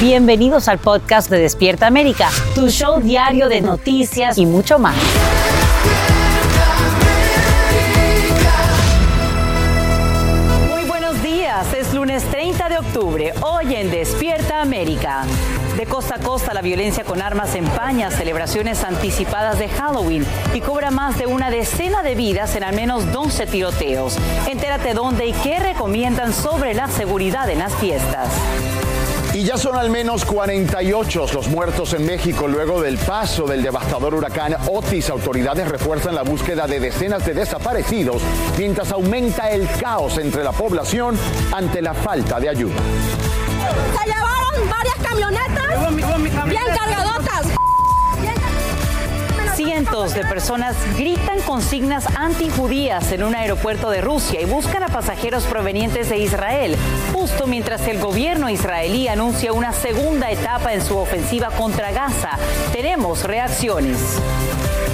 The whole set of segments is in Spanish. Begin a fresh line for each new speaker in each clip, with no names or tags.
Bienvenidos al podcast de Despierta América, tu show diario de noticias y mucho más. Muy buenos días, es lunes 30 de octubre, hoy en Despierta América. De costa a costa la violencia con armas empaña celebraciones anticipadas de Halloween y cobra más de una decena de vidas en al menos 12 tiroteos. Entérate dónde y qué recomiendan sobre la seguridad en las fiestas.
Y ya son al menos 48 los muertos en México luego del paso del devastador huracán Otis. Autoridades refuerzan la búsqueda de decenas de desaparecidos mientras aumenta el caos entre la población ante la falta de ayuda.
Se llevaron varias camionetas bien cargadotas.
Cientos de personas gritan consignas antijudías en un aeropuerto de Rusia y buscan a pasajeros provenientes de Israel, justo mientras el gobierno israelí anuncia una segunda etapa en su ofensiva contra Gaza. Tenemos reacciones.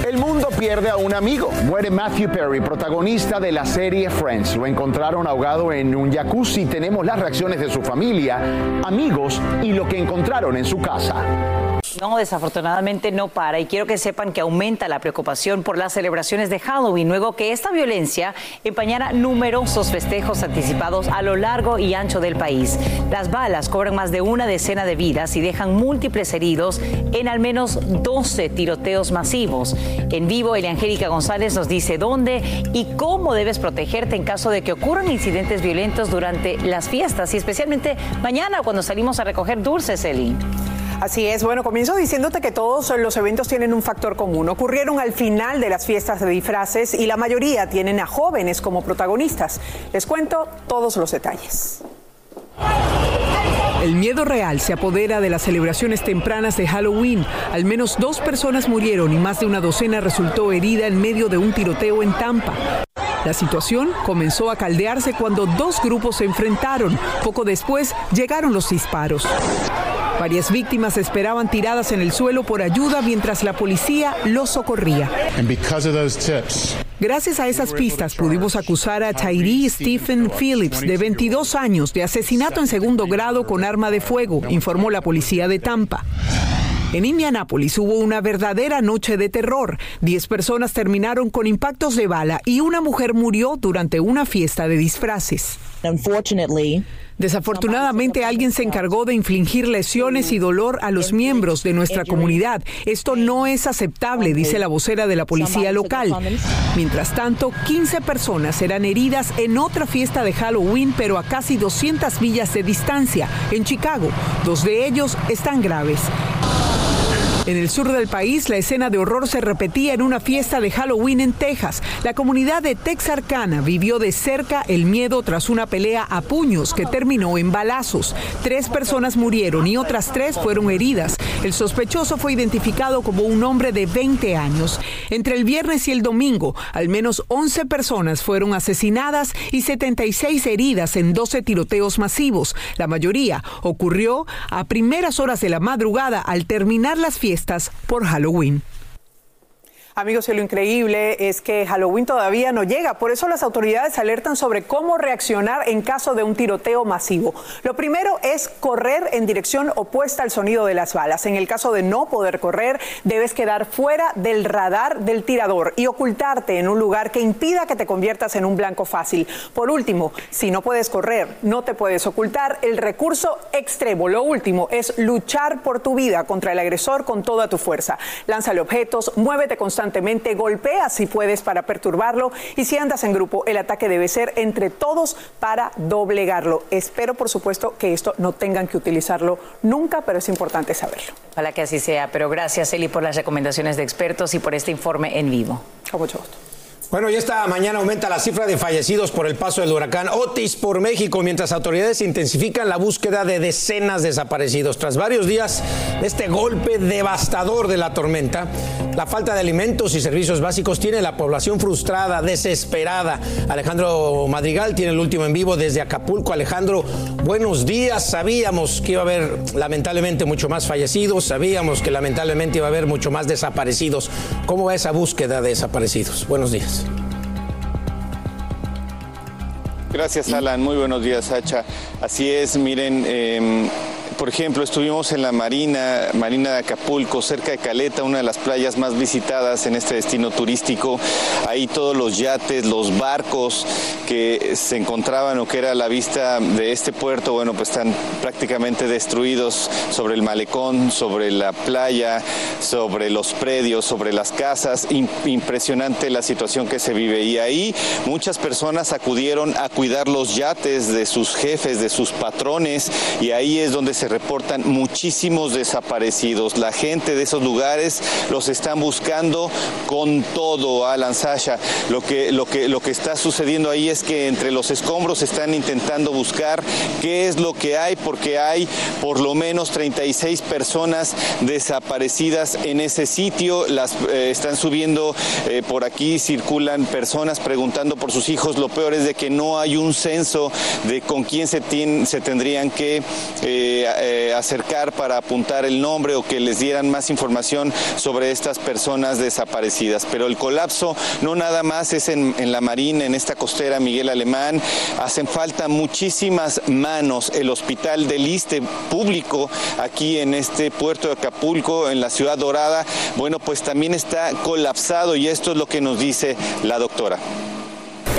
El mundo pierde a un amigo. Muere Matthew Perry, protagonista de la serie Friends. Lo encontraron ahogado en un jacuzzi. Tenemos las reacciones de su familia, amigos y lo que encontraron en su casa.
No, desafortunadamente no para y quiero que sepan que aumenta la preocupación por las celebraciones de Halloween luego que esta violencia empañara numerosos festejos anticipados a lo largo y ancho del país. Las balas cobran más de una decena de vidas y dejan múltiples heridos en al menos 12 tiroteos masivos. En vivo, Eliangélica González nos dice dónde y cómo debes protegerte en caso de que ocurran incidentes violentos durante las fiestas y especialmente mañana cuando salimos a recoger dulces, Eli.
Así es, bueno, comienzo diciéndote que todos los eventos tienen un factor común. Ocurrieron al final de las fiestas de disfraces y la mayoría tienen a jóvenes como protagonistas. Les cuento todos los detalles. El miedo real se apodera de las celebraciones tempranas de Halloween. Al menos dos personas murieron y más de una docena resultó herida en medio de un tiroteo en Tampa. La situación comenzó a caldearse cuando dos grupos se enfrentaron. Poco después llegaron los disparos. Varias víctimas esperaban tiradas en el suelo por ayuda mientras la policía los socorría. Gracias a esas pistas pudimos acusar a Tyree Stephen Phillips, de 22 años, de asesinato en segundo grado con arma de fuego, informó la policía de Tampa. En Indianápolis hubo una verdadera noche de terror. Diez personas terminaron con impactos de bala y una mujer murió durante una fiesta de disfraces. Desafortunadamente alguien se encargó de infligir lesiones y dolor a los miembros de nuestra comunidad. Esto no es aceptable, dice la vocera de la policía local. Mientras tanto, 15 personas serán heridas en otra fiesta de Halloween, pero a casi 200 millas de distancia, en Chicago. Dos de ellos están graves. En el sur del país, la escena de horror se repetía en una fiesta de Halloween en Texas. La comunidad de Texarkana vivió de cerca el miedo tras una pelea a puños que terminó en balazos. Tres personas murieron y otras tres fueron heridas. El sospechoso fue identificado como un hombre de 20 años. Entre el viernes y el domingo, al menos 11 personas fueron asesinadas y 76 heridas en 12 tiroteos masivos. La mayoría ocurrió a primeras horas de la madrugada al terminar las fiestas por Halloween. Amigos, y lo increíble es que Halloween todavía no llega. Por eso las autoridades alertan sobre cómo reaccionar en caso de un tiroteo masivo. Lo primero es correr en dirección opuesta al sonido de las balas. En el caso de no poder correr, debes quedar fuera del radar del tirador y ocultarte en un lugar que impida que te conviertas en un blanco fácil. Por último, si no puedes correr, no te puedes ocultar, el recurso extremo, lo último, es luchar por tu vida contra el agresor con toda tu fuerza. Lánzale objetos, muévete constantemente constantemente, golpea si puedes para perturbarlo y si andas en grupo, el ataque debe ser entre todos para doblegarlo. Espero, por supuesto, que esto no tengan que utilizarlo nunca, pero es importante saberlo.
Ojalá que así sea, pero gracias Eli por las recomendaciones de expertos y por este informe en vivo.
Con mucho gusto.
Bueno, y esta mañana aumenta la cifra de fallecidos por el paso del huracán Otis por México, mientras autoridades intensifican la búsqueda de decenas de desaparecidos. Tras varios días de este golpe devastador de la tormenta, la falta de alimentos y servicios básicos tiene la población frustrada, desesperada. Alejandro Madrigal tiene el último en vivo desde Acapulco. Alejandro, buenos días. Sabíamos que iba a haber lamentablemente mucho más fallecidos, sabíamos que lamentablemente iba a haber mucho más desaparecidos. ¿Cómo va esa búsqueda de desaparecidos? Buenos días.
Gracias, Alan. Muy buenos días, Sacha. Así es, miren, eh, por ejemplo, estuvimos en la Marina, Marina de Acapulco, cerca de Caleta, una de las playas más visitadas en este destino turístico. Ahí todos los yates, los barcos que se encontraban o que era la vista de este puerto, bueno, pues están prácticamente destruidos sobre el malecón, sobre la playa, sobre los predios, sobre las casas. Impresionante la situación que se vive. Y ahí muchas personas acudieron a cuidar los yates de sus jefes, de sus patrones, y ahí es donde se reportan muchísimos desaparecidos. La gente de esos lugares los están buscando con todo, Alan Sasha. Lo que, lo que, lo que está sucediendo ahí es que entre los escombros están intentando buscar qué es lo que hay, porque hay por lo menos 36 personas desaparecidas en ese sitio. Las eh, están subiendo eh, por aquí, circulan personas preguntando por sus hijos. Lo peor es de que no hay un censo de con quién se, se tendrían que eh, eh, acercar para apuntar el nombre o que les dieran más información sobre estas personas desaparecidas. Pero el colapso no nada más es en, la Marina, en esta costera Miguel Alemán, hacen falta muchísimas manos. El hospital del Iste público aquí en este puerto de Acapulco, en la ciudad dorada, bueno, pues también está colapsado y esto es lo que nos dice la doctora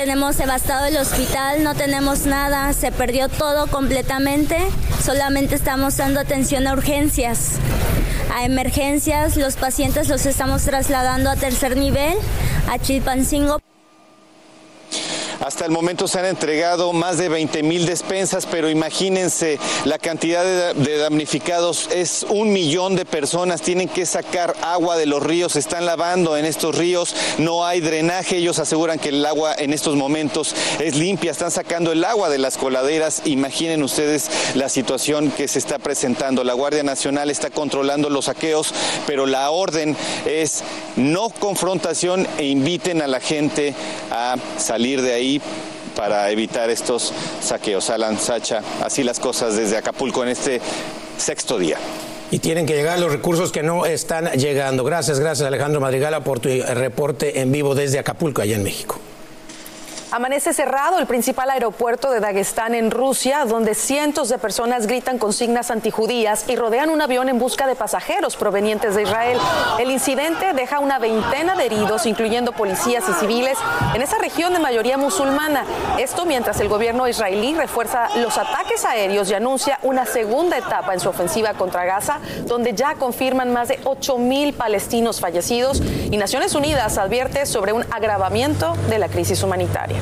tenemos devastado el hospital, no tenemos nada, se perdió todo completamente, solamente estamos dando atención a urgencias. A emergencias, los pacientes los estamos trasladando a tercer nivel, a Chilpancingo.
Hasta el momento se han entregado más de 20 mil despensas, pero imagínense la cantidad de, damnificados es un millón de personas. Tienen que sacar agua de los ríos, están lavando en estos ríos, no hay drenaje. Ellos aseguran que el agua en estos momentos es limpia, están sacando el agua de las coladeras. Imaginen ustedes la situación que se está presentando. La Guardia Nacional está controlando los saqueos, pero la orden es no confrontación e inviten a la gente a salir de ahí para evitar estos saqueos. Alan Sacha, así las cosas desde Acapulco en este sexto día.
Y tienen que llegar los recursos que no están llegando. Gracias, gracias Alejandro Madrigala por tu reporte en vivo desde Acapulco, allá en México.
Amanece cerrado el principal aeropuerto de Dagestán en Rusia, donde cientos de personas gritan consignas antijudías y rodean un avión en busca de pasajeros provenientes de Israel. El incidente deja una veintena de heridos, incluyendo policías y civiles, en esa región de mayoría musulmana. Esto mientras el gobierno israelí refuerza los ataques aéreos y anuncia una segunda etapa en su ofensiva contra Gaza, donde ya confirman más de 8 mil palestinos fallecidos y Naciones Unidas advierte sobre un agravamiento de la crisis humanitaria.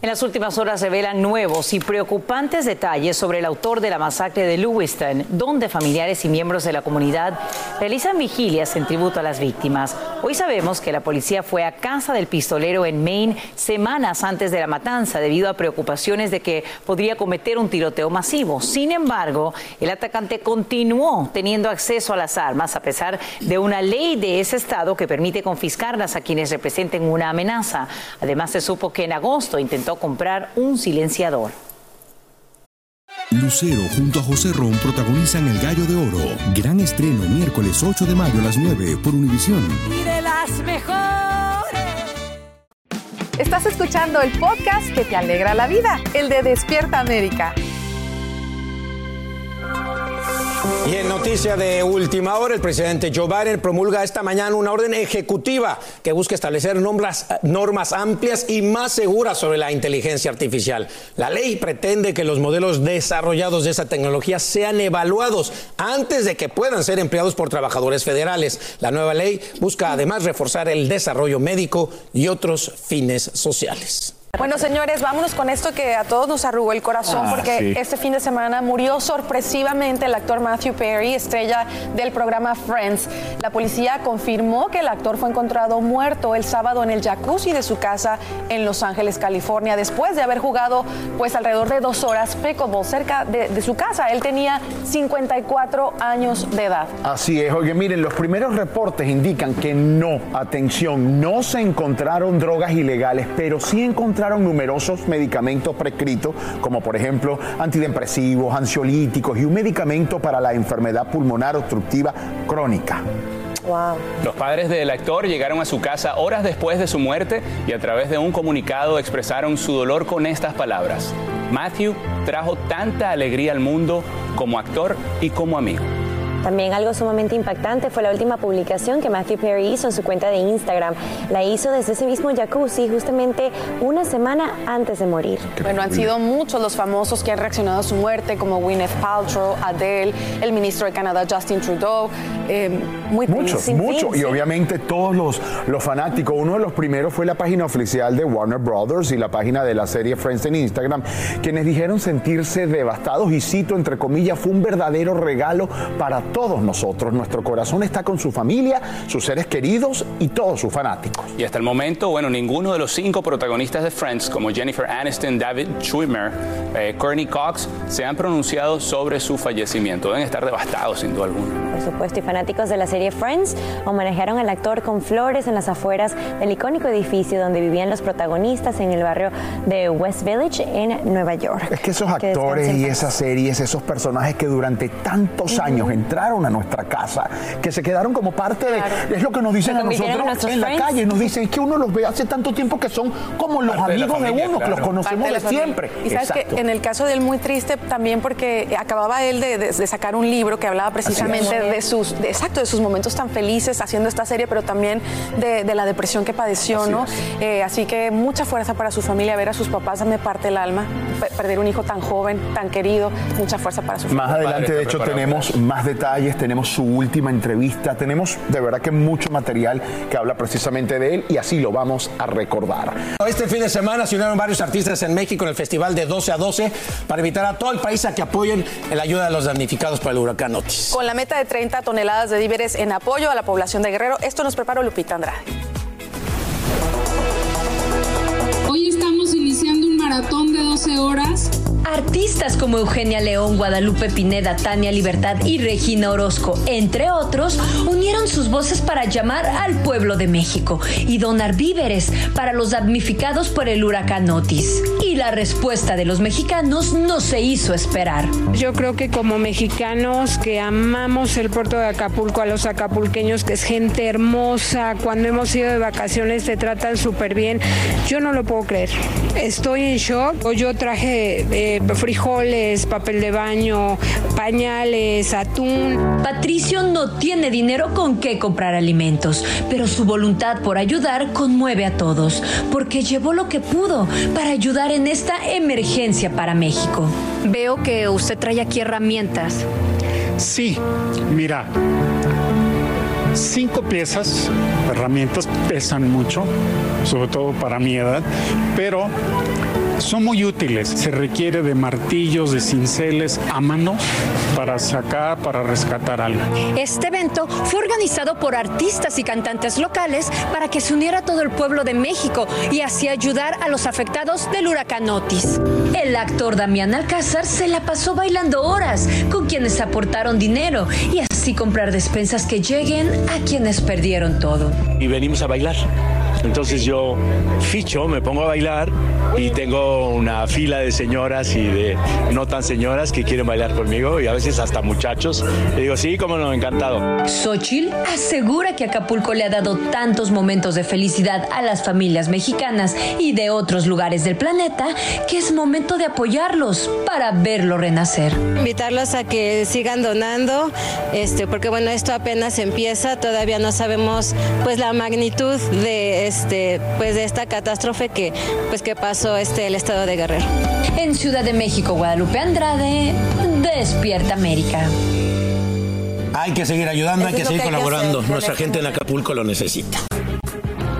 En las últimas horas revelan nuevos y preocupantes detalles sobre el autor de la masacre de Lewiston, donde familiares y miembros de la comunidad realizan vigilias en tributo a las víctimas. Hoy sabemos que la policía fue a casa del pistolero en Maine semanas antes de la matanza debido a preocupaciones de que podría cometer un tiroteo masivo. Sin embargo, el atacante continuó teniendo acceso a las armas a pesar de una ley de ese estado que permite confiscarlas a quienes representen una amenaza. Además, se supo que en agosto intentó comprar un silenciador.
Lucero junto a José Ron protagonizan El Gallo de Oro. Gran estreno miércoles 8 de mayo a las 9 por Univisión.
Y de las mejores. Estás escuchando el podcast que te alegra la vida, el de Despierta América.
Y en noticia de última hora, el presidente Joe Biden promulga esta mañana una orden ejecutiva que busca establecer normas, normas, amplias y más seguras sobre la inteligencia artificial. La ley pretende que los modelos desarrollados de esa tecnología sean evaluados antes de que puedan ser empleados por trabajadores federales. La nueva ley busca además reforzar el desarrollo médico y otros fines sociales.
Bueno, señores, vámonos con esto que a todos nos arrugó el corazón
Ah,
porque
sí.
este fin de semana murió sorpresivamente el actor Matthew Perry, estrella del programa Friends. La policía confirmó que el actor fue encontrado muerto el sábado en el jacuzzi de su casa en Los Ángeles, California, después de haber jugado pues alrededor de dos horas pickleball cerca de, de su casa. Él tenía 54 años de edad.
Así es, oye, miren, los primeros reportes indican que no, atención, no se encontraron drogas ilegales, pero sí encontraron numerosos medicamentos prescritos, como por ejemplo antidepresivos, ansiolíticos y un medicamento para la enfermedad pulmonar obstructiva crónica.
Los padres del actor llegaron a su casa horas después de su muerte y a través de un comunicado expresaron su dolor con estas palabras. Matthew trajo tanta alegría al mundo como actor y como amigo.
También algo sumamente impactante fue la última publicación que Matthew Perry hizo en su cuenta de Instagram. La hizo desde ese mismo jacuzzi justamente una semana antes de morir.
Bueno, han sido muchos los famosos que han reaccionado a su muerte, como Gwyneth Paltrow, Adele, el ministro de Canadá Justin Trudeau. eh, muy
Muchos, muchos. Y obviamente todos los, los fanáticos. Uno de los primeros fue la página oficial de Warner Brothers y la página de la serie Friends en Instagram, quienes dijeron sentirse devastados y cito, entre comillas, fue un verdadero regalo para todos nosotros. Nuestro corazón está con su familia, sus seres queridos y todos sus fanáticos.
Y hasta el momento, bueno, ninguno de los cinco protagonistas de Friends, como Jennifer Aniston, David Schwimmer, eh, Courtney Cox, se han pronunciado sobre su fallecimiento. Deben estar devastados, sin duda alguna.
Por supuesto, y fanáticos de la serie Friends homenajearon al actor con flores en las afueras del icónico edificio donde vivían los protagonistas en el barrio de West Village en Nueva York.
Es que esos actores y esas series, esos personajes que durante tantos años entraron a nuestra casa, que se quedaron como parte de... Es lo que nos dicen a
en
nosotros en la calle. Nos dicen es que uno los ve hace tanto tiempo que son como los
Parte de
amigos de,
familia,
uno, que los
claro.
conocemos de,
familia.
siempre.
Y sabes
Exacto.
que en el caso de él muy triste también porque acababa él de, de- de sacar un libro que hablaba precisamente de sus, de- exacto, de sus momentos tan felices haciendo esta serie, pero también de, de la depresión que padeció,
Así
¿no? Eh, así que mucha fuerza para su familia, ver a sus papás me parte el alma, Pe- perder un hijo tan joven, tan querido, mucha fuerza para su
Más
familia.
adelante, de hecho, tenemos más detalles, tenemos su última entrevista, tenemos de verdad que mucho material que habla precisamente de él y así lo vamos a recordar.
Este fin de semana se unieron varios artistas en México en el festival de 12 a 12 para invitar a todo el país a que apoyen en la ayuda de los damnificados por el huracán Otis.
Con la meta de 30 toneladas de víveres en apoyo a la población de Guerrero, esto nos preparó Lupita Andrade.
Hoy estamos iniciando un maratón de 12 horas.
Artistas como Eugenia León, Guadalupe Pineda, Tania Libertad y Regina Orozco, entre otros, unieron sus voces para llamar al pueblo de México y donar víveres para los damnificados por el huracán Otis. Y la respuesta de los mexicanos no se hizo esperar.
Yo creo que como mexicanos que amamos el puerto de Acapulco, a los acapulqueños, que es gente hermosa, cuando hemos ido de vacaciones te tratan súper bien, yo no lo puedo creer. Estoy en shock. Yo traje eh, frijoles, papel de baño, pañales, atún.
Patricio no tiene dinero con qué comprar alimentos, pero su voluntad por ayudar conmueve a todos, porque llevó lo que pudo para ayudar en esta emergencia para México.
Veo que usted trae aquí herramientas.
Sí, mira, cinco piezas, herramientas pesan mucho, sobre todo para mi edad, pero son muy útiles. Se requiere de martillos, de cinceles a mano para sacar, para rescatar algo.
Este evento fue organizado por artistas y cantantes locales para que se uniera todo el pueblo de México y así ayudar a los afectados del huracán Otis.
El actor Damián Alcázar se la pasó bailando horas con quienes aportaron dinero y así comprar despensas que lleguen a quienes perdieron todo.
y venimos a bailar. Entonces yo ficho, me pongo a bailar y tengo una fila de señoras y de no tan señoras que quieren bailar conmigo y a veces hasta muchachos. Le digo, sí, cómo no, encantado.
Xochitl asegura que Acapulco le ha dado tantos momentos de felicidad a las familias mexicanas y de otros lugares del planeta que es momento de apoyarlos para verlo renacer.
Invitarlos a que sigan donando, este, porque bueno, esto apenas empieza, todavía no sabemos pues la magnitud de este, pues de esta catástrofe que, pues que pasó este el estado de Guerrero.
En Ciudad de México, Guadalupe Andrade, Despierta América.
Hay que seguir ayudando, hay que seguir
que hay que
colaborando. Nuestra gente en Acapulco lo necesita.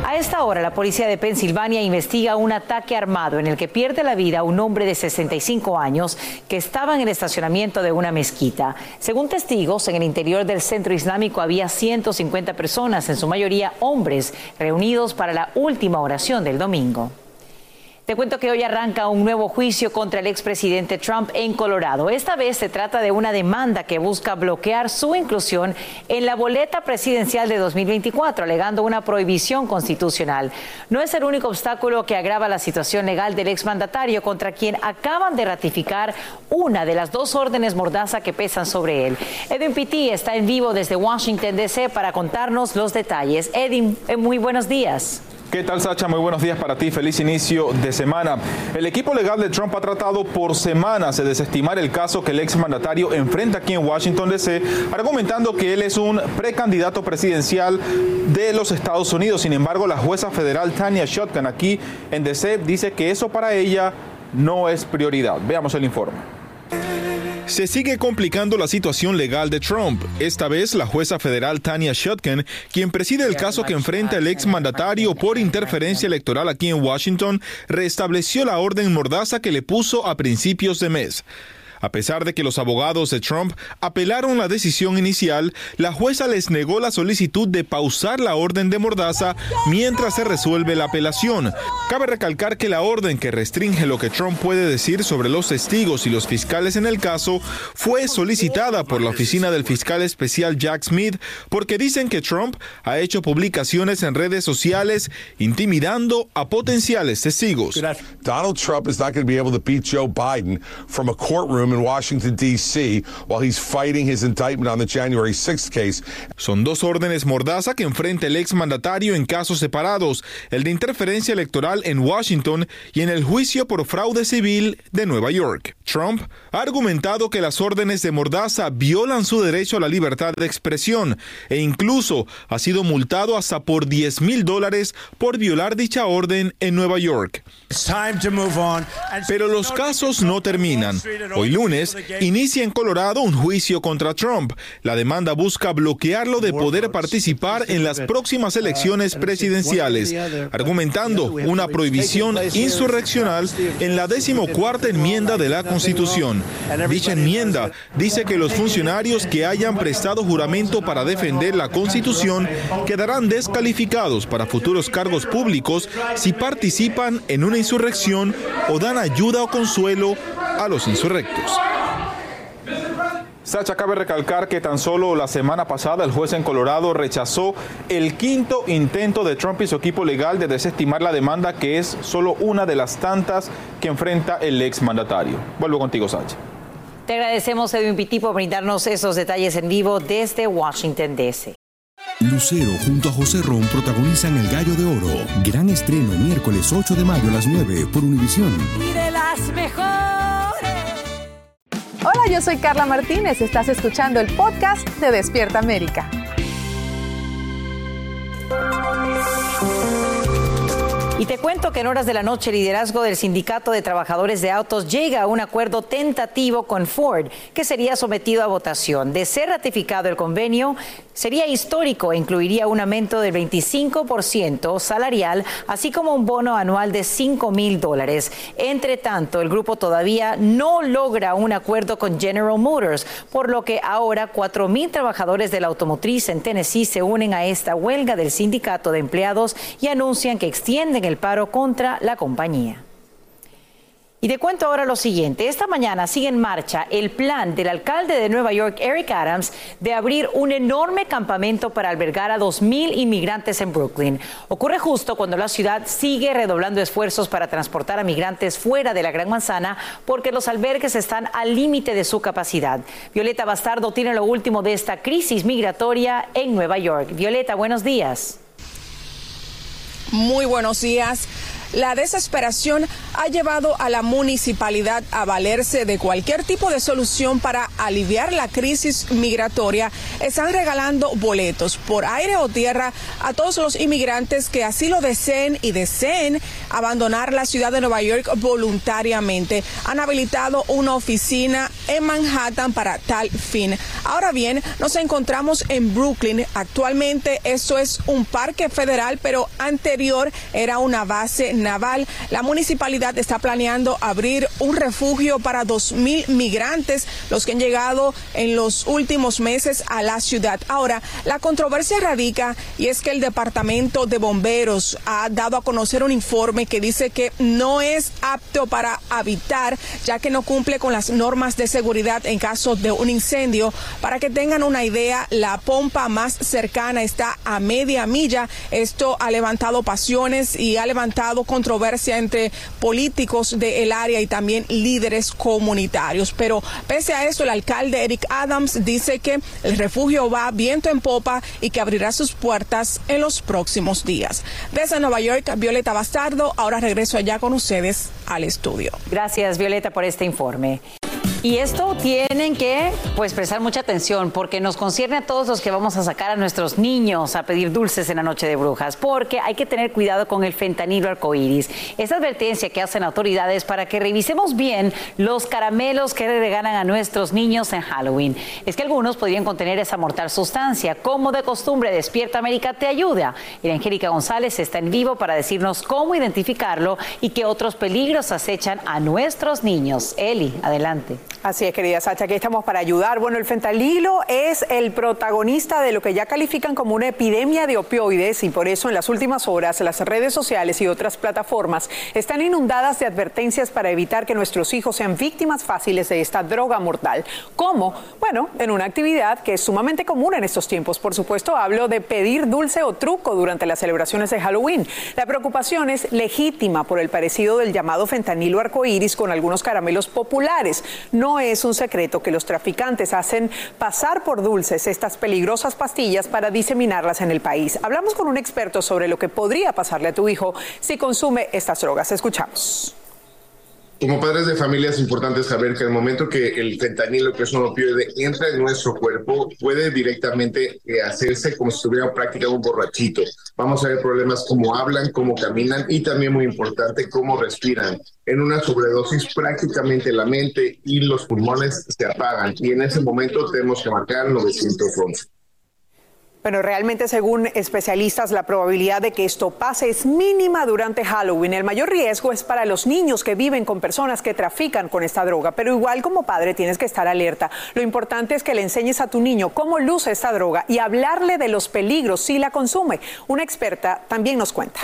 A
esta hora, la policía de Pensilvania investiga un ataque armado en el que pierde la vida un hombre de 65 años que estaba en el estacionamiento de una mezquita. Según testigos, en el interior del centro islámico había 150 personas, en su mayoría hombres, reunidos para la última oración del domingo. Te cuento que hoy arranca un nuevo juicio contra el expresidente Trump en Colorado. Esta vez se trata de una demanda que busca bloquear su inclusión en la boleta presidencial de 2024, alegando una prohibición constitucional. No es el único obstáculo que agrava la situación legal del exmandatario contra quien acaban de ratificar una de las dos órdenes mordaza que pesan sobre él. Edwin Pitti está en vivo desde Washington, D.C. para contarnos los detalles. Edwin, eh, muy buenos días.
¿Qué tal, Sacha? Muy buenos días para ti. Feliz inicio de semana. El equipo legal de Trump ha tratado por semanas de desestimar el caso que el exmandatario enfrenta aquí en Washington, D.C., argumentando que él es un precandidato presidencial de los Estados Unidos. Sin embargo, la jueza federal Tania Shotgun aquí en D.C. dice que eso para ella no es prioridad. Veamos el informe. Se sigue complicando la situación legal de Trump. Esta vez la jueza federal Tania Shotkin, quien preside el caso que enfrenta el exmandatario por interferencia electoral aquí en Washington, restableció la orden mordaza que le puso a principios de mes. A pesar de que los abogados de Trump apelaron la decisión inicial, la jueza les negó la solicitud de pausar la orden de mordaza mientras se resuelve la apelación. Cabe recalcar que la orden que restringe lo que Trump puede decir sobre los testigos y los fiscales en el caso fue solicitada por la oficina del fiscal especial Jack Smith porque dicen que Trump ha hecho publicaciones en redes sociales intimidando a potenciales testigos.
Donald Trump is not going to be able to beat Joe Biden from a courtroom in Washington, D.C., while he's fighting his indictment on the January 6th case.
Son dos órdenes mordaza que enfrenta el exmandatario en casos separados, el de interferencia electoral en Washington y en el juicio por fraude civil de Nueva York. Trump ha argumentado que las órdenes de mordaza violan su derecho a la libertad de expresión e incluso ha sido multado hasta por 10 mil dólares por violar dicha orden en Nueva York. Pero los casos no terminan. Hoy lunes inicia en Colorado un juicio contra Trump. La demanda busca bloquearlo de poder participar en las próximas elecciones presidenciales, argumentando una prohibición insurreccional en la decimocuarta enmienda de la Constitución. Dicha enmienda dice que los funcionarios que hayan prestado juramento para defender la Constitución quedarán descalificados para futuros cargos públicos si participan en una insurrección o dan ayuda o consuelo a los insurrectos. Sacha, cabe recalcar que tan solo la semana pasada el juez en Colorado rechazó el quinto intento de Trump y su equipo legal de desestimar la demanda, que es solo una de las tantas que enfrenta el ex mandatario. Vuelvo contigo, Sacha.
Te agradecemos, Edwin Pitti, por brindarnos esos detalles en vivo desde Washington, D.C.
Lucero junto a José Ron protagonizan El Gallo de Oro. Gran estreno miércoles 8 de mayo a las 9 por Univisión.
Y de las mejores. Hola, yo soy Carla Martínez. Estás escuchando el podcast de Despierta América.
Y te cuento que en horas de la noche el liderazgo del Sindicato de Trabajadores de Autos llega a un acuerdo tentativo con Ford que sería sometido a votación. De ser ratificado el convenio, sería histórico e incluiría un aumento del 25% salarial, así como un bono anual de 5 mil dólares. Entre tanto, el grupo todavía no logra un acuerdo con General Motors, por lo que ahora 4 mil trabajadores de la automotriz en Tennessee se unen a esta huelga del sindicato de empleados y anuncian que extienden el paro contra la compañía. Y te cuento ahora lo siguiente. Esta mañana sigue en marcha el plan del alcalde de Nueva York, Eric Adams, de abrir un enorme campamento para albergar a 2.000 inmigrantes en Brooklyn. Ocurre justo cuando la ciudad sigue redoblando esfuerzos para transportar a migrantes fuera de la Gran Manzana porque los albergues están al límite de su capacidad. Violeta Bastardo tiene lo último de esta crisis migratoria en Nueva York. Violeta, buenos días.
Muy buenos días.
La desesperación ha llevado a la municipalidad a valerse de cualquier tipo de solución para aliviar la crisis migratoria. Están regalando boletos por aire o tierra a todos los inmigrantes que así lo deseen y deseen abandonar la ciudad de Nueva York voluntariamente. Han habilitado una oficina en Manhattan para tal fin. Ahora bien, nos encontramos en Brooklyn. Actualmente eso es un parque federal, pero anterior era una base naval. La municipalidad está planeando abrir un refugio para dos mil migrantes, los que han llegado en los últimos meses a la ciudad. Ahora, la controversia radica y es que el Departamento de Bomberos ha dado a conocer un informe que dice que no es apto para habitar, ya que no cumple con las normas de seguridad en caso de un incendio. Para que tengan una idea, la pompa más cercana está a media milla. Esto ha levantado pasiones y ha levantado controversia entre políticos del área y también líderes comunitarios. Pero pese a eso, el alcalde Eric Adams dice que el refugio va viento en popa y que abrirá sus puertas en los próximos días. Desde Nueva York, Violeta Bastardo, ahora regreso allá con ustedes al estudio.
Gracias, Violeta, por este informe. Y esto tienen que pues prestar mucha atención porque nos concierne a todos los que vamos a sacar a nuestros niños a pedir dulces en la noche de brujas, porque hay que tener cuidado con el fentanilo arcoíris. Esta advertencia que hacen autoridades para que revisemos bien los caramelos que regalan a nuestros niños en Halloween. Es que algunos podrían contener esa mortal sustancia. Como de costumbre, Despierta América te ayuda. Y Angélica González está en vivo para decirnos cómo identificarlo y qué otros peligros acechan a nuestros niños. Eli, adelante.
Así es, querida Sacha, aquí estamos para ayudar. Bueno, el fentanilo es el protagonista de lo que ya califican como una epidemia de opioides y por eso en las últimas horas las redes sociales y otras plataformas están inundadas de advertencias para evitar que nuestros hijos sean víctimas fáciles de esta droga mortal. ¿Cómo? Bueno, en una actividad que es sumamente común en estos tiempos. Por supuesto, hablo de pedir dulce o truco durante las celebraciones de Halloween. La preocupación es legítima por el parecido del llamado fentanilo arcoíris con algunos caramelos populares. No es un secreto que los traficantes hacen pasar por dulces estas peligrosas pastillas para diseminarlas en el país. Hablamos con un experto sobre lo que podría pasarle a tu hijo si consume estas drogas. Escuchamos.
Como padres de familia es importante saber que el momento que el fentanilo, que es un opioide, entra en nuestro cuerpo, puede directamente eh, hacerse como si estuviera practicando un borrachito. Vamos a ver problemas como hablan, cómo caminan y también muy importante cómo respiran. En una sobredosis prácticamente la mente y los pulmones se apagan y en ese momento tenemos que marcar 911.
Bueno, realmente según especialistas la probabilidad de que esto pase es mínima durante Halloween. El mayor riesgo es para los niños que viven con personas que trafican con esta droga, pero igual como padre tienes que estar alerta. Lo importante es que le enseñes a tu niño cómo luce esta droga y hablarle de los peligros si la consume. Una experta también nos cuenta.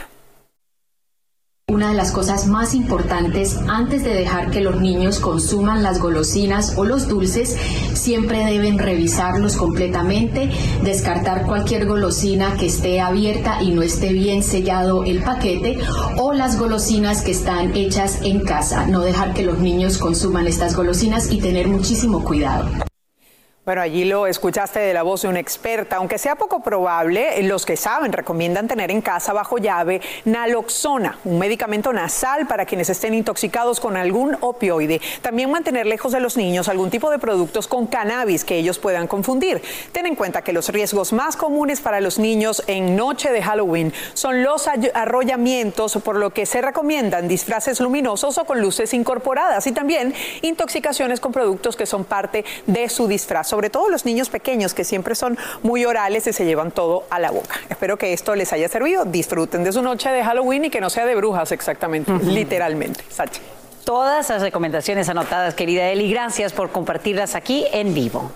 Una de las cosas más importantes antes de dejar que los niños consuman las golosinas o los dulces, siempre deben revisarlos completamente, descartar cualquier golosina que esté abierta y no esté bien sellado el paquete o las golosinas que están hechas en casa. No dejar que los niños consuman estas golosinas y tener muchísimo cuidado.
Bueno, allí lo escuchaste de la voz de una experta. Aunque sea poco probable, los que saben recomiendan tener en casa bajo llave naloxona, un medicamento nasal para quienes estén intoxicados con algún opioide. También mantener lejos de los niños algún tipo de productos con cannabis que ellos puedan confundir. Ten en cuenta que los riesgos más comunes para los niños en noche de Halloween son los arrollamientos, por lo que se recomiendan disfraces luminosos o con luces incorporadas y también intoxicaciones con productos que son parte de su disfraz sobre todo los niños pequeños que siempre son muy orales y se llevan todo a la boca. Espero que esto les haya servido. Disfruten de su noche de Halloween y que no sea de brujas exactamente, literalmente. Sacha.
Todas las recomendaciones anotadas, querida Eli, gracias por compartirlas aquí en vivo.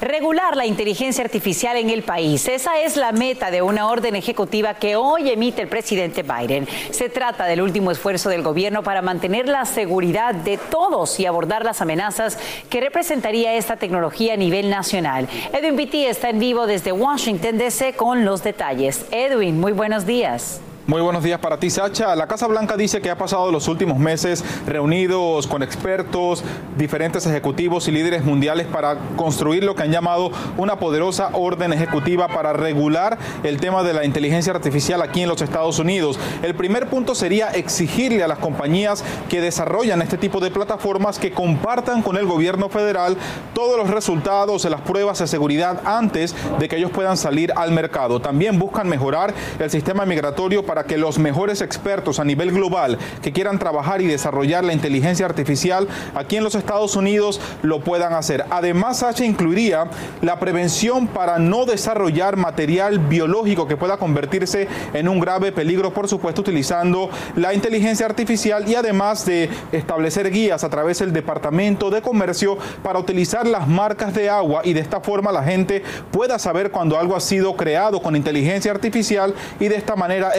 Regular la inteligencia artificial en el país. Esa es la meta de una orden ejecutiva que hoy emite el presidente Biden. Se trata del último esfuerzo del gobierno para mantener la seguridad de todos y abordar las amenazas que representaría esta tecnología a nivel nacional. Edwin Pitti está en vivo desde Washington, D.C. con los detalles. Edwin, muy buenos días.
Muy buenos días para ti, Sacha. La Casa Blanca dice que ha pasado los últimos meses reunidos con expertos, diferentes ejecutivos y líderes mundiales para construir lo que han llamado una poderosa orden ejecutiva para regular el tema de la inteligencia artificial aquí en los Estados Unidos. El primer punto sería exigirle a las compañías que desarrollan este tipo de plataformas que compartan con el gobierno federal todos los resultados de las pruebas de seguridad antes de que ellos puedan salir al mercado. También buscan mejorar el sistema migratorio para que los mejores expertos a nivel global que quieran trabajar y desarrollar la inteligencia artificial aquí en los Estados Unidos lo puedan hacer. Además, H incluiría la prevención para no desarrollar material biológico que pueda convertirse en un grave peligro, por supuesto, utilizando la inteligencia artificial y además de establecer guías a través del Departamento de Comercio para utilizar las marcas de agua y de esta forma la gente pueda saber cuando algo ha sido creado con inteligencia artificial y de esta manera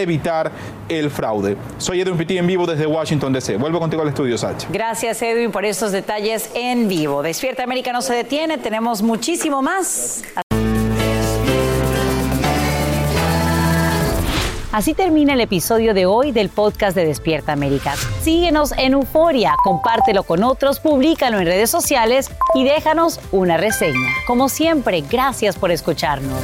el fraude. Soy Edwin Pitti en vivo desde Washington DC. Vuelvo contigo al estudio, Sacha.
Gracias, Edwin, por estos detalles en vivo. Despierta América no se detiene, tenemos muchísimo más. Así termina el episodio de hoy del podcast de Despierta América. Síguenos en Euforia, compártelo con otros, públicalo en redes sociales y déjanos una reseña. Como siempre, gracias por escucharnos.